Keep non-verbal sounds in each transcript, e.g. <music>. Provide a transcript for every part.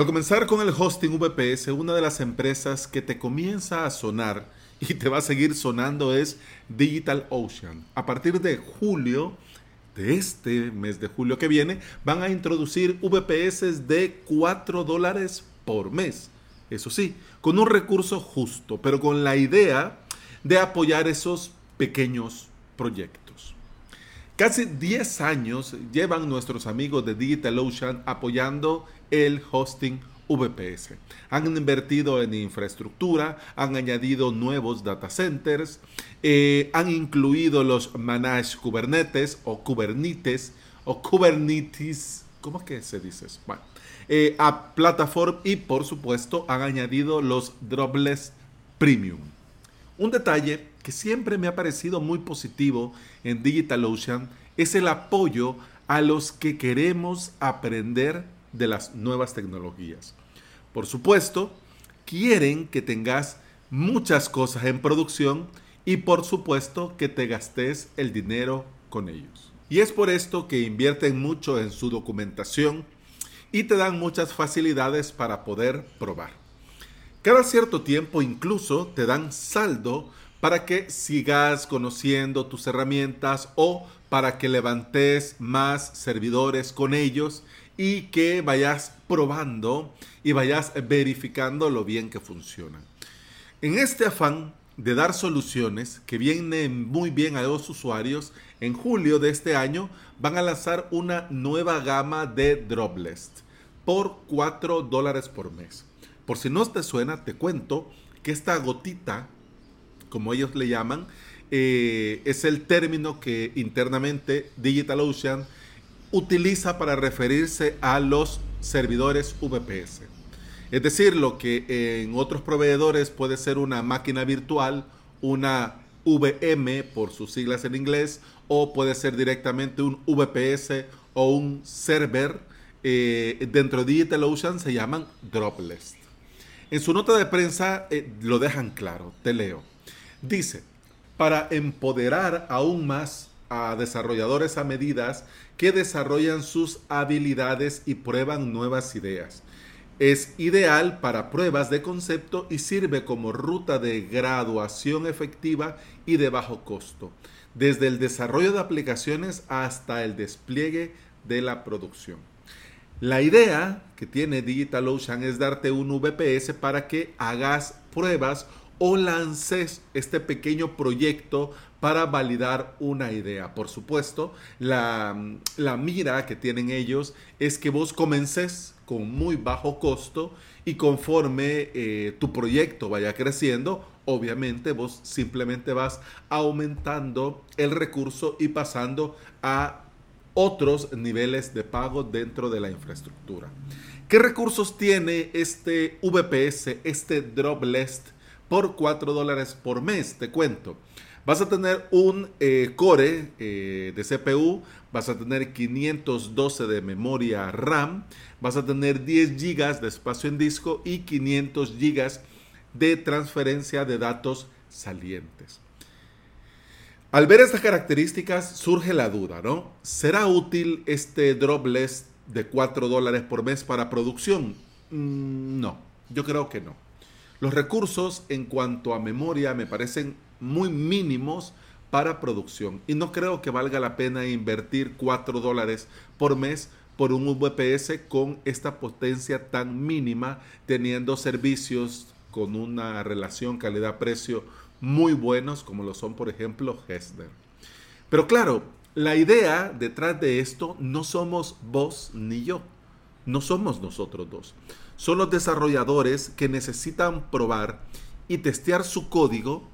Al comenzar con el hosting VPS, una de las empresas que te comienza a sonar <laughs> y te va a seguir sonando es DigitalOcean. A partir de julio, de este mes de julio que viene, van a introducir VPS de 4 dólares por mes. Eso sí, con un recurso justo, pero con la idea de apoyar esos pequeños proyectos. Casi 10 años llevan nuestros amigos de DigitalOcean apoyando el hosting VPS. Han invertido en infraestructura, han añadido nuevos data centers, eh, han incluido los Managed Kubernetes o Kubernetes o Kubernetes, ¿cómo es que se dice eso? Bueno, eh, a Platform y por supuesto han añadido los Dropless Premium. Un detalle que siempre me ha parecido muy positivo en DigitalOcean es el apoyo a los que queremos aprender de las nuevas tecnologías. Por supuesto, quieren que tengas muchas cosas en producción y por supuesto que te gastes el dinero con ellos. Y es por esto que invierten mucho en su documentación y te dan muchas facilidades para poder probar. Cada cierto tiempo incluso te dan saldo para que sigas conociendo tus herramientas o para que levantes más servidores con ellos y que vayas probando y vayas verificando lo bien que funcionan. En este afán de dar soluciones que vienen muy bien a los usuarios, en julio de este año van a lanzar una nueva gama de Dropless por 4 dólares por mes. Por si no te suena, te cuento que esta gotita, como ellos le llaman, eh, es el término que internamente DigitalOcean utiliza para referirse a los servidores VPS. Es decir, lo que en otros proveedores puede ser una máquina virtual, una VM por sus siglas en inglés, o puede ser directamente un VPS o un server, eh, dentro de DigitalOcean se llaman dropless. En su nota de prensa eh, lo dejan claro, te leo. Dice, para empoderar aún más a desarrolladores a medidas que desarrollan sus habilidades y prueban nuevas ideas. Es ideal para pruebas de concepto y sirve como ruta de graduación efectiva y de bajo costo, desde el desarrollo de aplicaciones hasta el despliegue de la producción. La idea que tiene DigitalOcean es darte un VPS para que hagas pruebas o lances este pequeño proyecto para validar una idea. Por supuesto, la, mira que tienen ellos es que vos comences con muy bajo costo y conforme eh, tu proyecto vaya creciendo, obviamente vos simplemente vas aumentando el recurso y pasando a otros niveles de pago dentro de la infraestructura. ¿Qué recursos tiene este VPS, este Dropless? Por 4 dólares por mes, te cuento. Vas a tener un eh, core eh, de CPU, vas a tener 512 de memoria RAM, vas a tener 10 GB de espacio en disco y 500 GB de transferencia de datos salientes. Al ver estas características surge la duda, ¿no? ¿Será útil este dropless de 4 dólares por mes para producción? Mm, no, yo creo que no. Los recursos en cuanto a memoria me parecen muy mínimos para producción y no creo que valga la pena invertir 4 dólares por mes por un VPS con esta potencia tan mínima teniendo servicios con una relación calidad-precio muy buenos como lo son por ejemplo Hesder. Pero claro, la idea detrás de esto no somos vos ni yo, no somos nosotros dos son los desarrolladores que necesitan probar y testear su código,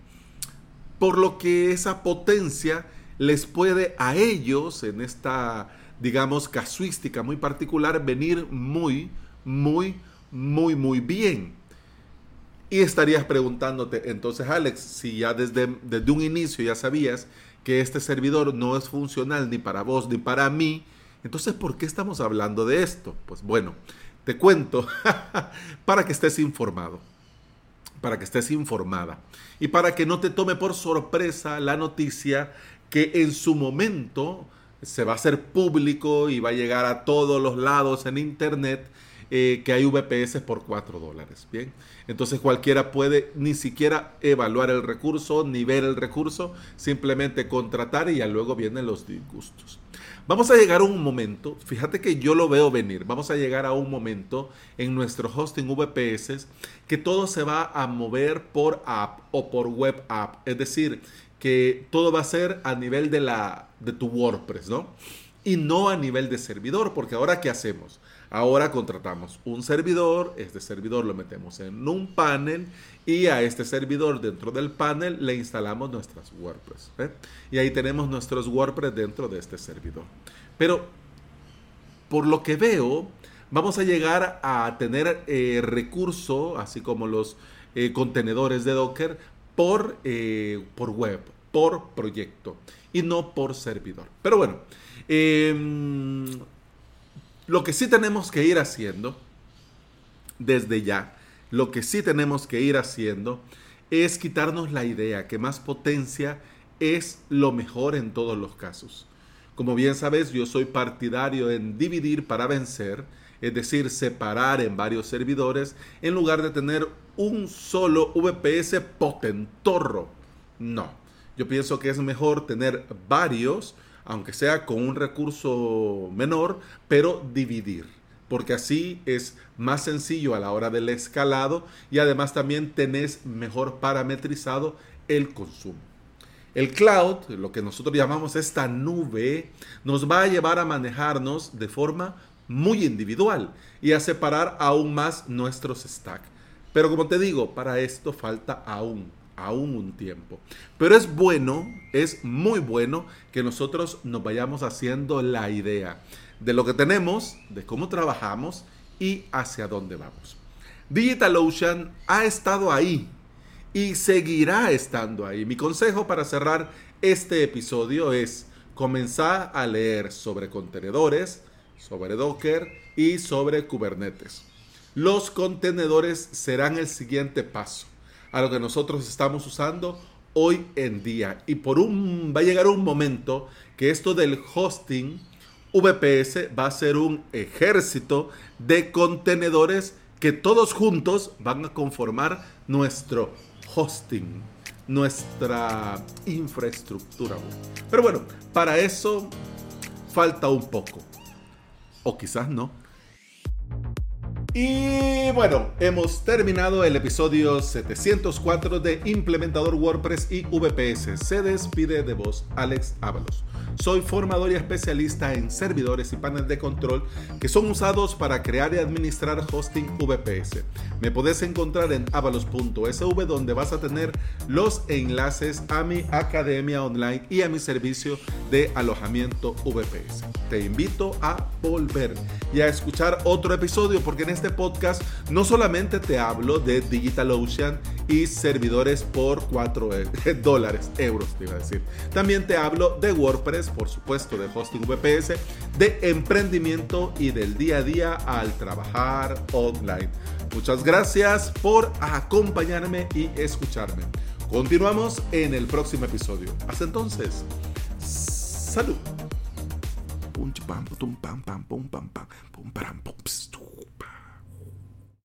por lo que esa potencia les puede a ellos, en esta, digamos, casuística muy particular, venir muy, muy, muy, muy bien. Y estarías preguntándote, entonces Alex, si ya desde, desde un inicio ya sabías que este servidor no es funcional ni para vos ni para mí, entonces ¿por qué estamos hablando de esto? Pues bueno, te cuento <laughs> para que estés informado, para que estés informada y para que no te tome por sorpresa la noticia que en su momento se va a hacer público y va a llegar a todos los lados en internet eh, que hay VPS por 4 dólares. Bien, entonces cualquiera puede ni siquiera evaluar el recurso ni ver el recurso, simplemente contratar y ya luego vienen los disgustos. Vamos a llegar a un momento, fíjate que yo lo veo venir, vamos a llegar a un momento en nuestro hosting VPS que todo se va a mover por app o por web app, es decir, que todo va a ser a nivel de, la, de tu WordPress, ¿no? Y no a nivel de servidor, porque ahora ¿qué hacemos? Ahora contratamos un servidor, este servidor lo metemos en un panel y a este servidor dentro del panel le instalamos nuestras WordPress. ¿eh? Y ahí tenemos nuestros WordPress dentro de este servidor. Pero por lo que veo, vamos a llegar a tener eh, recurso, así como los eh, contenedores de Docker, por, por web, por proyecto y no por servidor. Pero bueno, em, lo que sí tenemos que ir haciendo desde ya, lo que sí tenemos que ir haciendo es quitarnos la idea que más potencia es lo mejor en todos los casos. Como bien sabes, yo soy partidario en dividir para vencer, es decir, separar en varios servidores en lugar de tener un solo VPS potentorro. No, yo pienso que es mejor tener varios aunque sea con un recurso menor, pero dividir, porque así es más sencillo a la hora del escalado y además también tenés mejor parametrizado el consumo. El cloud, lo que nosotros llamamos esta nube, nos va a llevar a manejarnos de forma muy individual y a separar aún más nuestros stacks. Pero como te digo, para esto falta aún aún un tiempo. Pero es bueno, es muy bueno que nosotros nos vayamos haciendo la idea de lo que tenemos, de cómo trabajamos y hacia dónde vamos. DigitalOcean ha estado ahí y seguirá estando ahí. Mi consejo para cerrar este episodio es comenzar a leer sobre contenedores, sobre Docker y sobre Kubernetes. Los contenedores serán el siguiente paso a lo que nosotros estamos usando hoy en día. Y por un va a llegar un momento que esto del hosting VPS va a ser un ejército de contenedores que todos juntos van a conformar nuestro hosting, nuestra infraestructura. Pero bueno, para eso falta un poco. O quizás no. Y bueno, hemos terminado el episodio 704 de Implementador WordPress y VPS. Se despide de vos, Alex Ábalos. Soy formador y especialista en servidores y paneles de control que son usados para crear y administrar hosting VPS. Me podés encontrar en avalos.sv donde vas a tener los enlaces a mi academia online y a mi servicio de alojamiento VPS. Te invito a volver y a escuchar otro episodio porque en este podcast no solamente te hablo de DigitalOcean y servidores por 4 eh, <laughs> dólares, euros, te iba a decir. También te hablo de WordPress, por supuesto, de hosting VPS, de emprendimiento y del día a día al trabajar online. Muchas gracias por acompañarme y escucharme. Continuamos en el próximo episodio. Hasta entonces, salud. pum pam pam pam